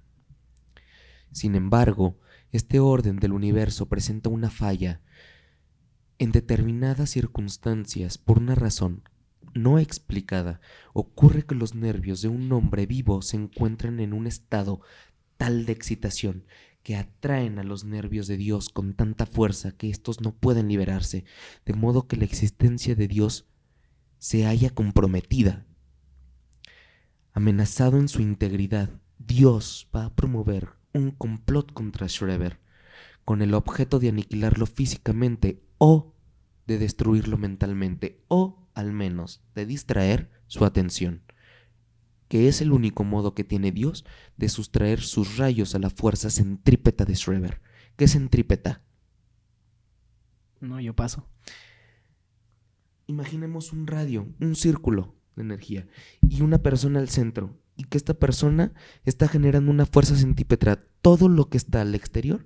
Sin embargo, este orden del universo presenta una falla. En determinadas circunstancias, por una razón no explicada, ocurre que los nervios de un hombre vivo se encuentran en un estado tal de excitación que atraen a los nervios de Dios con tanta fuerza que éstos no pueden liberarse, de modo que la existencia de Dios se haya comprometida. Amenazado en su integridad, Dios va a promover un complot contra Schreber, con el objeto de aniquilarlo físicamente o de destruirlo mentalmente o al menos de distraer su atención, que es el único modo que tiene Dios de sustraer sus rayos a la fuerza centrípeta de Schreber. ¿Qué es centrípeta? No, yo paso. Imaginemos un radio, un círculo de energía y una persona al centro y que esta persona está generando una fuerza centípeta. Todo lo que está al exterior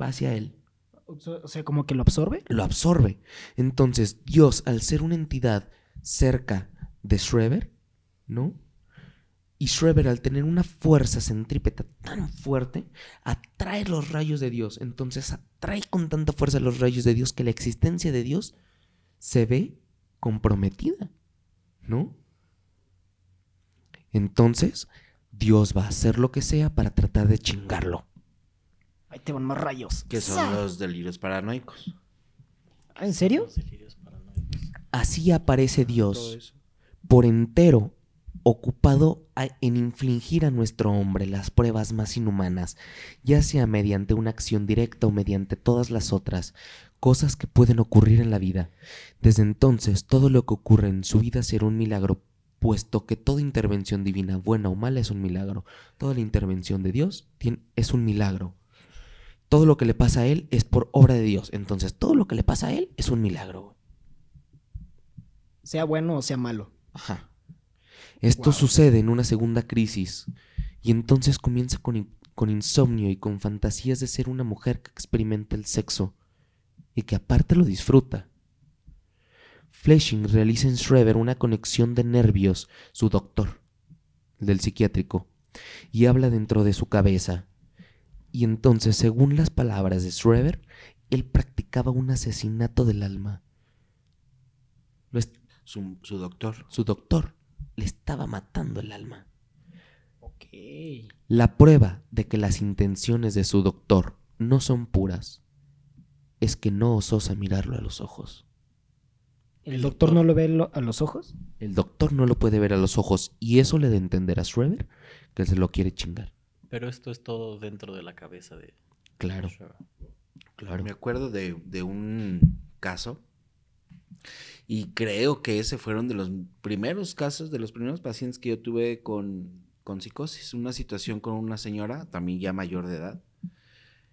va hacia él. O sea, como que lo absorbe. Lo absorbe. Entonces, Dios, al ser una entidad cerca de Schreber, ¿no? Y Schreber, al tener una fuerza centrípeta tan fuerte, atrae los rayos de Dios. Entonces, atrae con tanta fuerza los rayos de Dios que la existencia de Dios se ve comprometida, ¿no? Entonces, Dios va a hacer lo que sea para tratar de chingarlo. Ahí te van más rayos. Que son los delirios paranoicos. ¿Ah, ¿En serio? Los delirios paranoicos. Así aparece Dios por entero ocupado a- en infligir a nuestro hombre las pruebas más inhumanas, ya sea mediante una acción directa o mediante todas las otras cosas que pueden ocurrir en la vida. Desde entonces, todo lo que ocurre en su vida será un milagro, puesto que toda intervención divina, buena o mala, es un milagro. Toda la intervención de Dios es un milagro. Todo lo que le pasa a él es por obra de Dios. Entonces, todo lo que le pasa a él es un milagro. Sea bueno o sea malo. Ajá. Esto sucede en una segunda crisis y entonces comienza con, con insomnio y con fantasías de ser una mujer que experimenta el sexo y que aparte lo disfruta. Fleshing realiza en Schreber una conexión de nervios, su doctor, el del psiquiátrico, y habla dentro de su cabeza. Y entonces, según las palabras de Schreber, él practicaba un asesinato del alma. Su, su doctor. su doctor le estaba matando el alma. Ok. La prueba de que las intenciones de su doctor no son puras es que no osa mirarlo a los ojos. ¿El, El doctor, doctor- no lo ve lo- a los ojos? El doctor no lo puede ver a los ojos y eso le da a entender a Schreber que se lo quiere chingar. Pero esto es todo dentro de la cabeza de Claro, claro. Me acuerdo de, de un caso y creo que ese fueron de los primeros casos, de los primeros pacientes que yo tuve con, con psicosis. Una situación con una señora, también ya mayor de edad.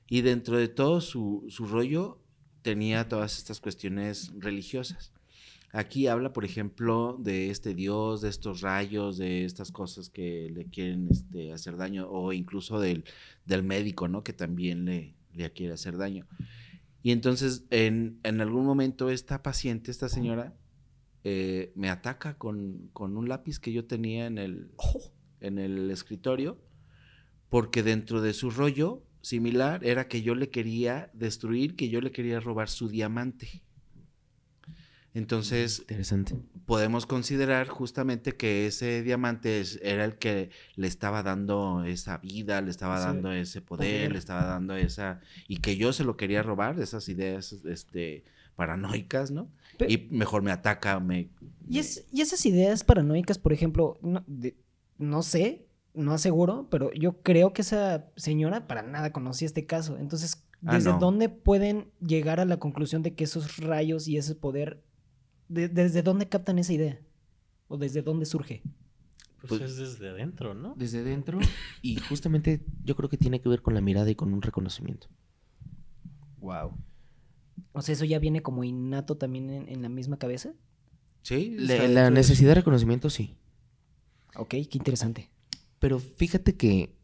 Y dentro de todo su, su rollo tenía todas estas cuestiones religiosas. Aquí habla, por ejemplo, de este Dios, de estos rayos, de estas cosas que le quieren este, hacer daño, o incluso del, del médico, ¿no? Que también le, le quiere hacer daño. Y entonces, en, en algún momento, esta paciente, esta señora, eh, me ataca con, con un lápiz que yo tenía en el, en el escritorio, porque dentro de su rollo similar era que yo le quería destruir, que yo le quería robar su diamante. Entonces, Interesante. podemos considerar justamente que ese diamante es- era el que le estaba dando esa vida, le estaba dando ese poder, poder. le estaba dando esa y que yo se lo quería robar, esas ideas este paranoicas, ¿no? Y mejor me ataca, me Y, es- y esas ideas paranoicas, por ejemplo, no, de- no sé, no aseguro, pero yo creo que esa señora para nada conocía este caso. Entonces, Ah, ¿desde no. dónde pueden llegar a la conclusión de que esos rayos y ese poder, de- desde dónde captan esa idea? ¿O desde dónde surge? Pues, Pues- es desde adentro, ¿no? Desde dentro y justamente yo creo que tiene que ver con la mirada y con un reconocimiento. Wow. O sea, eso ya viene como innato también en, en la misma cabeza. Sí. La, la necesidad de reconocimiento sí. Ok, qué interesante. Pero fíjate que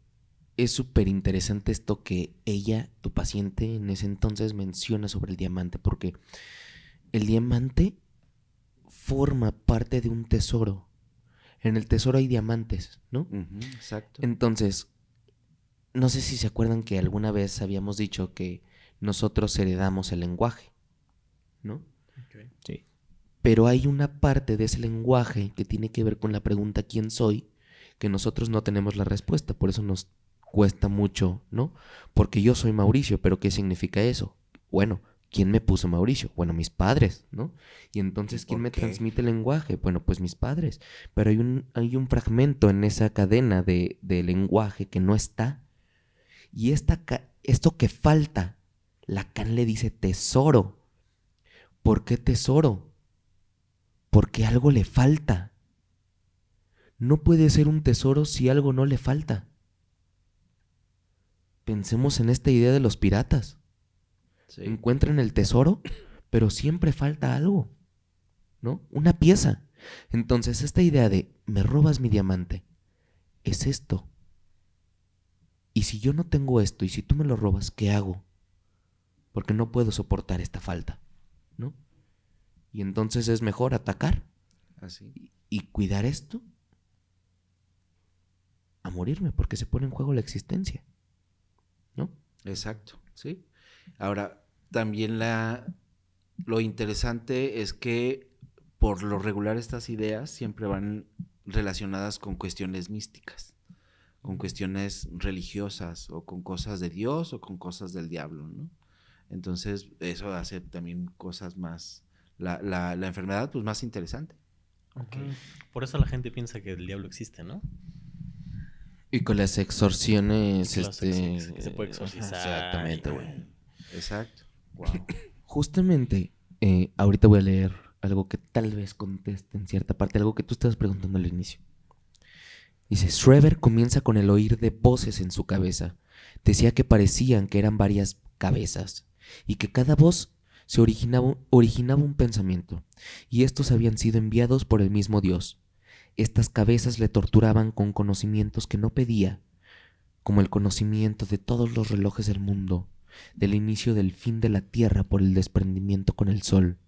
es súper interesante esto que ella, tu paciente, en ese entonces menciona sobre el diamante, porque el diamante forma parte de un tesoro. En el tesoro hay diamantes, ¿no? Exacto. Entonces, no sé si se acuerdan que alguna vez habíamos dicho que nosotros heredamos el lenguaje, ¿no? Sí. Pero hay una parte de ese lenguaje que tiene que ver con la pregunta ¿quién soy? que nosotros no tenemos la respuesta, por eso nos cuesta mucho, ¿no? Porque yo soy Mauricio, pero ¿qué significa eso? Bueno, ¿quién me puso Mauricio? Bueno, mis padres, ¿no? Y entonces, ¿quién ¿Por me qué? transmite el lenguaje? Bueno, pues mis padres. Pero hay un, hay un fragmento en esa cadena de, de lenguaje que no está. Y esta, esto que falta, Lacan le dice tesoro. ¿Por qué tesoro? Porque algo le falta. No puede ser un tesoro si algo no le falta. Pensemos en esta idea de los piratas. Sí. Encuentran el tesoro, pero siempre falta algo. ¿No? Una pieza. Entonces, esta idea de me robas mi diamante es esto. Y si yo no tengo esto y si tú me lo robas, ¿qué hago? Porque no puedo soportar esta falta. ¿No? Y entonces es mejor atacar Así. y cuidar esto a morirme porque se pone en juego la existencia. ¿No? Exacto, sí. Ahora, también la lo interesante es que por lo regular estas ideas siempre van relacionadas con cuestiones místicas, con cuestiones religiosas o con cosas de Dios o con cosas del diablo, ¿no? Entonces, eso hace también cosas más, la, la, la enfermedad pues más interesante. Ok. Por eso la gente piensa que el diablo existe, ¿no? Y con las los este... se puede exorcizar Exactamente, güey. Exacto. Wow. Justamente, eh, ahorita voy a leer algo que tal vez conteste en cierta parte, algo que tú estabas preguntando al inicio. Dice, Schreber comienza con el oír de voces en su cabeza. Decía que parecían que eran varias cabezas y que cada voz se originaba, originaba un pensamiento, y estos habían sido enviados por el mismo Dios. Estas cabezas le torturaban con conocimientos que no pedía, como el conocimiento de todos los relojes del mundo, del inicio del fin de la tierra por el desprendimiento con el sol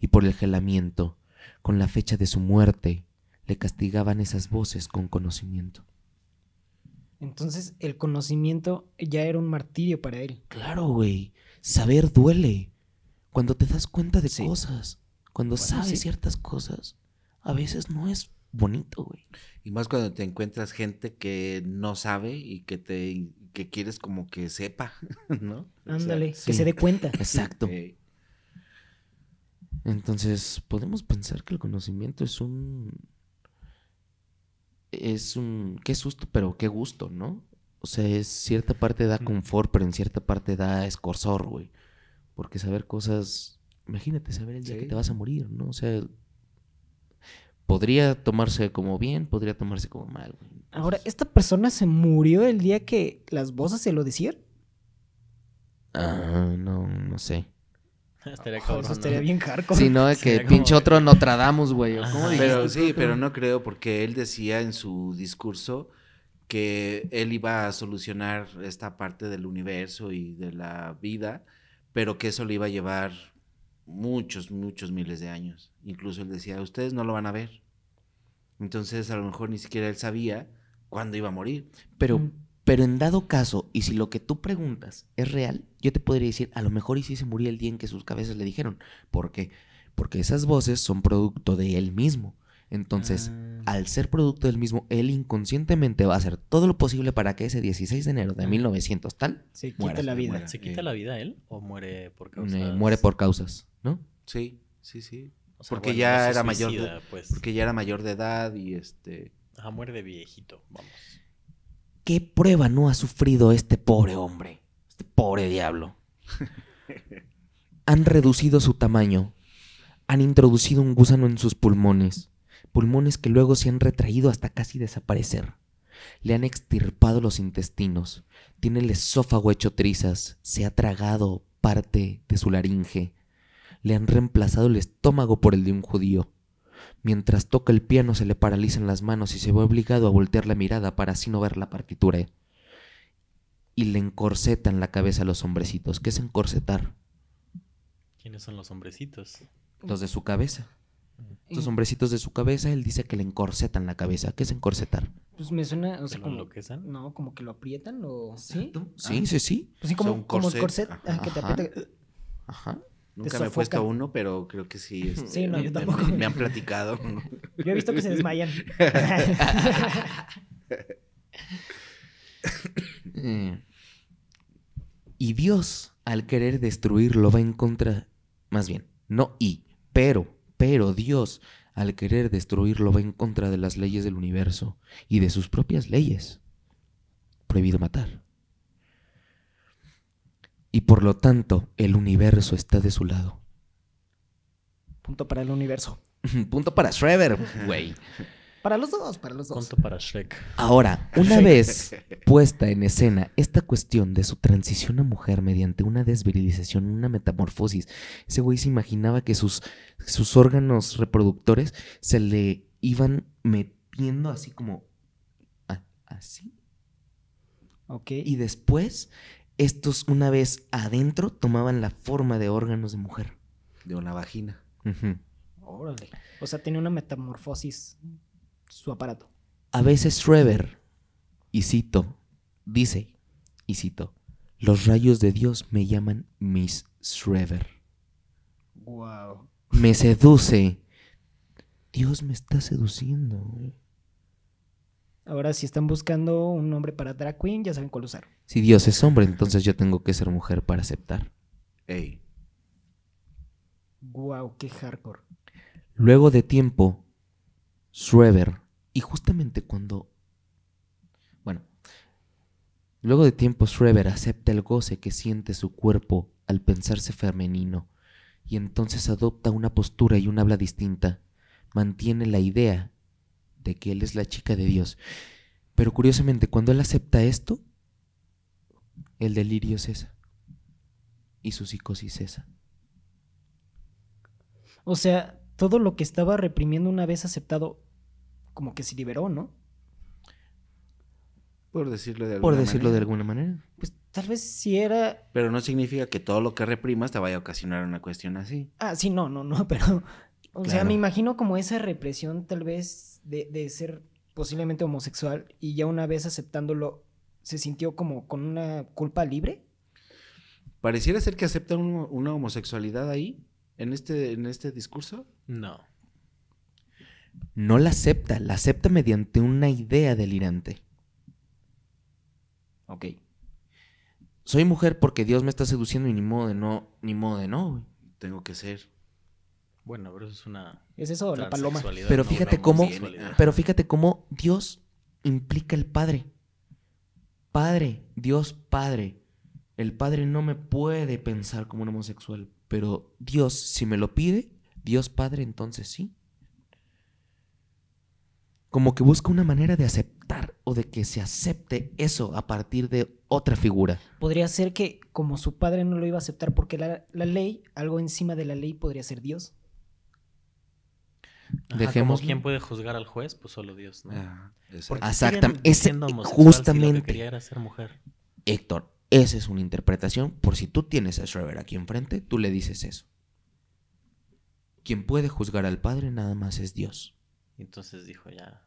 y por el gelamiento, con la fecha de su muerte, le castigaban esas voces con conocimiento. Entonces, el conocimiento ya era un martirio para él. Claro, güey, saber duele. Cuando te das cuenta de Sí. cosas, cuando Bueno, sabes sí. ciertas cosas, a veces no es bonito, güey. Y más cuando te encuentras gente que no sabe y que te que quieres como que sepa, ¿no? O sea, Ándale, sí. que se dé cuenta. Exacto. Entonces, podemos pensar que el conocimiento es un. Es un. Qué susto, pero qué gusto, ¿no? O sea, es cierta parte da Mm. confort, pero en cierta parte da escorzor, güey. Porque saber cosas. Imagínate saber el día que te vas a morir, ¿no? O sea. Podría tomarse como bien, podría tomarse como mal, güey. Ahora, ¿esta persona se murió el día que las voces se lo decían? Ah, no, no sé. estaría. Eso ¿no? estaría bien hardcore. Sí, no, de que como pinche otro Nostradamus, güey. ¿o ¿Cómo Pero sí, pero no creo porque él decía en su discurso que él iba a solucionar esta parte del universo y de la vida, pero que eso le iba a llevar muchos, muchos miles de años. Incluso él decía, ustedes no lo van a ver. Entonces a lo mejor ni siquiera él sabía cuándo iba a morir. Pero, Mm. pero en dado caso, y si lo que tú preguntas es real, yo te podría decir, a lo mejor y sí se murió el día en que sus cabezas le dijeron. ¿Por qué? Porque esas voces son producto de él mismo. Entonces, Ah. al ser producto del mismo, él inconscientemente va a hacer todo lo posible para que ese 16 de enero de Ah. 1900 tal, Se Muera, quita la vida. muera. ¿Se quita Eh. la vida él o muere por eh, causas? muere por causas, ¿no? Sí, sí, sí. O sea, porque bueno, ya no era mayor de- pues. Porque ya era mayor de edad y este... Ajá, muere de viejito, vamos. ¿Qué prueba no ha sufrido este pobre hombre? Este pobre diablo. Han reducido su tamaño. Han introducido un gusano en sus pulmones. Pulmones que luego se han retraído hasta casi desaparecer. Le han extirpado los intestinos. Tiene el esófago hecho trizas. Se ha tragado parte de su laringe. Le han reemplazado el estómago por el de un judío. Mientras toca el piano se le paralizan las manos y se ve obligado a voltear la mirada para así no ver la partitura. Y le encorsetan la cabeza a los hombrecitos. ¿Qué es encorsetar? ¿Quiénes son los hombrecitos? Los de su cabeza. Estos hombrecitos de su cabeza, él dice que le encorsetan la cabeza. ¿Qué es encorsetar? Pues me suena, o ¿Que sea, lo como... enloquecen? No, como que lo aprietan o... ¿Sí? Sí, sí, sí. Pues sí, O sea, como, un como el corset. ah, que te Ajá. aprieta. Ajá. Nunca me he puesto uno, pero creo que sí. este, Sí, no, yo tampoco. Me, me han platicado. Yo he visto que se desmayan. Eh, y Dios, al querer destruirlo, va en contra, más bien, no y, pero, pero Dios, al querer destruirlo, va en contra de las leyes del universo y de sus propias leyes. Prohibido matar. Y por lo tanto, el universo está de su lado. Punto para el universo. Punto para Shrever, güey. Para los dos, para los dos. Punto para Shrek. Ahora, una vez puesta en escena esta cuestión de su transición a mujer mediante una desvirilización, una metamorfosis, ese güey se imaginaba que sus, sus órganos reproductores se le iban metiendo así como a- así. Ok. Y después, estos una vez adentro tomaban la forma de órganos de mujer. De una vagina. Órale. O sea, tiene una metamorfosis su aparato. A veces Schreber, y cito, dice, y cito, los rayos de Dios me llaman Miss Schreber. Wow. Me seduce. Dios me está seduciendo. Ahora, si están buscando un nombre para drag queen, ya saben cuál usar. Si Dios es hombre, entonces yo tengo que ser mujer para aceptar. Ey. Wow, qué hardcore. Luego de tiempo, Y justamente cuando... Bueno, luego de tiempo Schreber acepta el goce que siente su cuerpo al pensarse femenino, y entonces adopta una postura y un habla distinta. Mantiene la idea de que él es la chica de Dios. Pero curiosamente, cuando él acepta esto, el delirio cesa. Y su psicosis cesa. O sea, todo lo que estaba reprimiendo una vez aceptado, como que se liberó, ¿no? Por decirlo de Por alguna decirlo de manera. alguna manera. Pues tal vez si era. Pero no significa que todo lo que reprimas te vaya a ocasionar una cuestión así. Ah, sí, no, no, no, pero. O sea, me imagino como esa represión, tal vez, de, de ser posiblemente homosexual y ya una vez aceptándolo, se sintió como con una culpa libre. Pareciera ser que aceptan un- una homosexualidad ahí, en este, en este discurso. No. No la acepta, la acepta mediante una idea delirante. Ok. Soy mujer porque Dios me está seduciendo y ni modo de no, ni modo de no. güey. Tengo que ser. Bueno, pero eso es una ¿Es eso la paloma? Pero no fíjate cómo, pero fíjate cómo Dios implica el Padre. Padre, Dios Padre. El Padre no me puede pensar como un homosexual, pero Dios, si me lo pide, Dios Padre, entonces sí. Como que busca una manera de aceptar o de que se acepte eso a partir de otra figura. Podría ser que, como su padre no lo iba a aceptar porque la, la ley, algo encima de la ley podría ser Dios. Ajá, Dejémoslo. ¿Quién puede juzgar al juez? Pues solo Dios, ¿no? Ah, exacto. Porque Exactam- siguen ese- si lo justamente. que quería era ser mujer. Héctor, esa es una interpretación. Por si tú tienes a Schreber aquí enfrente, tú le dices eso. Quien puede juzgar al Padre nada más es Dios. Entonces dijo ya.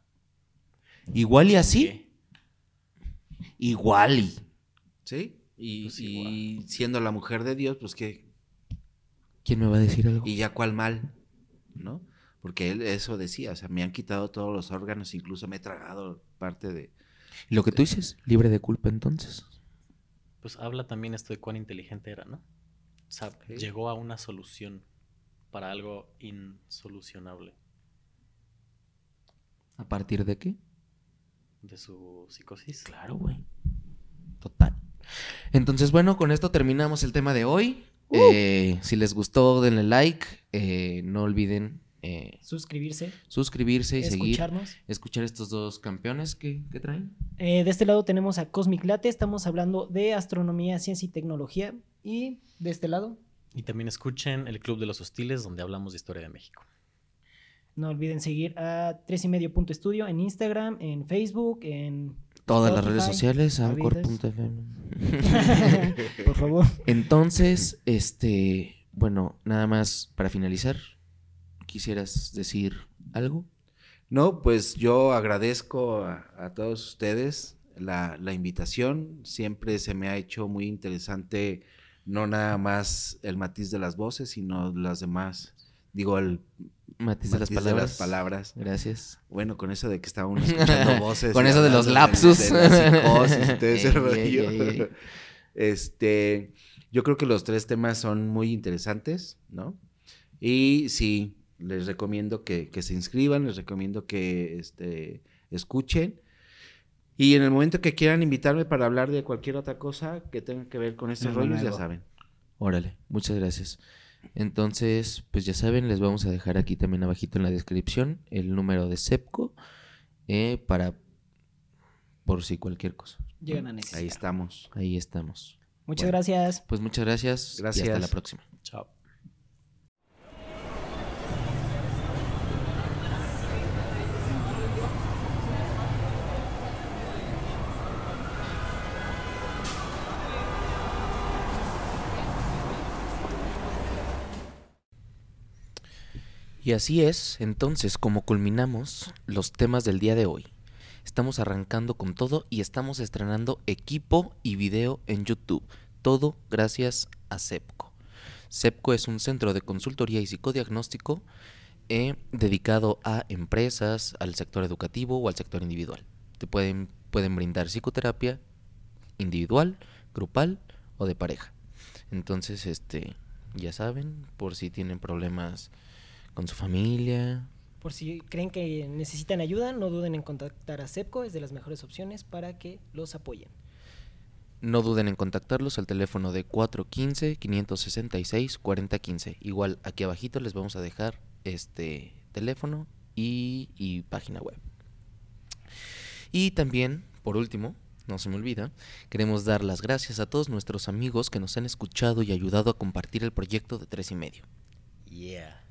Igual y así, ¿qué? igual y. ¿Sí? Y, Pues y siendo la mujer de Dios, pues que. ¿Quién me va a decir algo? Y ya cuál mal, ¿no? Porque él eso decía, o sea, me han quitado todos los órganos, incluso me he tragado parte de. Lo que tú dices, libre de culpa entonces. Pues habla también esto de cuán inteligente era, ¿no? O sea, Sí. llegó a una solución para algo insolucionable. ¿A partir de qué? de su psicosis. Claro, güey. Total. Entonces, bueno, con esto terminamos el tema de hoy. Uh. Eh, si les gustó, denle like. Eh, no olviden eh, Suscribirse, suscribirse y seguir. escucharnos. Escuchar estos dos campeones que, que traen. Eh, de este lado tenemos a Cosmic Late, estamos hablando de astronomía, ciencia y tecnología. Y de este lado, Y también escuchen el Club de los Hostiles, donde hablamos de historia de México. no olviden seguir a tres y medio punto estudio en Instagram, en Facebook, en... Todas las redes sociales, anchor.fm. Por favor. Entonces, este, bueno, nada más para finalizar, ¿quisieras decir algo? No, pues yo agradezco a, a todos ustedes la, la invitación. Siempre se me ha hecho muy interesante, no nada más el matiz de las voces, sino las demás. Digo, el Matiz de las palabras. palabras. Gracias. Bueno, con eso de que estábamos escuchando voces. Con eso de los lapsus. De, la psicosis y todo ese Ey, rollo. ey, ey, ey. Este, yo creo que los tres temas son muy interesantes, ¿no? Y sí, les recomiendo que, que se inscriban, les recomiendo que este, escuchen. Y en el momento que quieran invitarme para hablar de cualquier otra cosa que tenga que ver con estos Algo rollos, ya saben. Órale, muchas gracias. Entonces, pues ya saben, les vamos a dejar aquí también abajito en la descripción el número de CEPCO eh, para por si cualquier cosa. Llegan a necesitar. Ahí estamos. Ahí estamos. Muchas Bueno. gracias. Pues muchas gracias. Y hasta Gracias. la próxima. Chao. Y así es, entonces, como culminamos los temas del día de hoy. Estamos arrancando con todo y estamos estrenando equipo y video en YouTube. Todo gracias a CEPCO. CEPCO es un centro de consultoría y psicodiagnóstico eh, dedicado a empresas, al sector educativo o al sector individual. Te pueden, pueden brindar psicoterapia individual, grupal o de pareja. Entonces, este, ya saben, por si tienen problemas con su familia. Por si creen que necesitan ayuda, no duden en contactar a CEPCO, es de las mejores opciones para que los apoyen. No duden en contactarlos al teléfono de 415-566-4015. Igual aquí abajito les vamos a dejar este teléfono y, y página web. Y también, por último, no se me olvida, queremos dar las gracias a todos nuestros amigos que nos han escuchado y ayudado a compartir el proyecto de tres y medio. Yeah.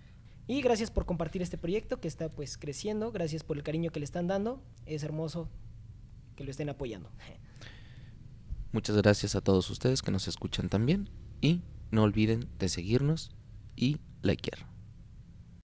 Y gracias por compartir este proyecto que está pues creciendo, gracias por el cariño que le están dando, es hermoso que lo estén apoyando. Muchas gracias a todos ustedes que nos escuchan también y no olviden de seguirnos y likear.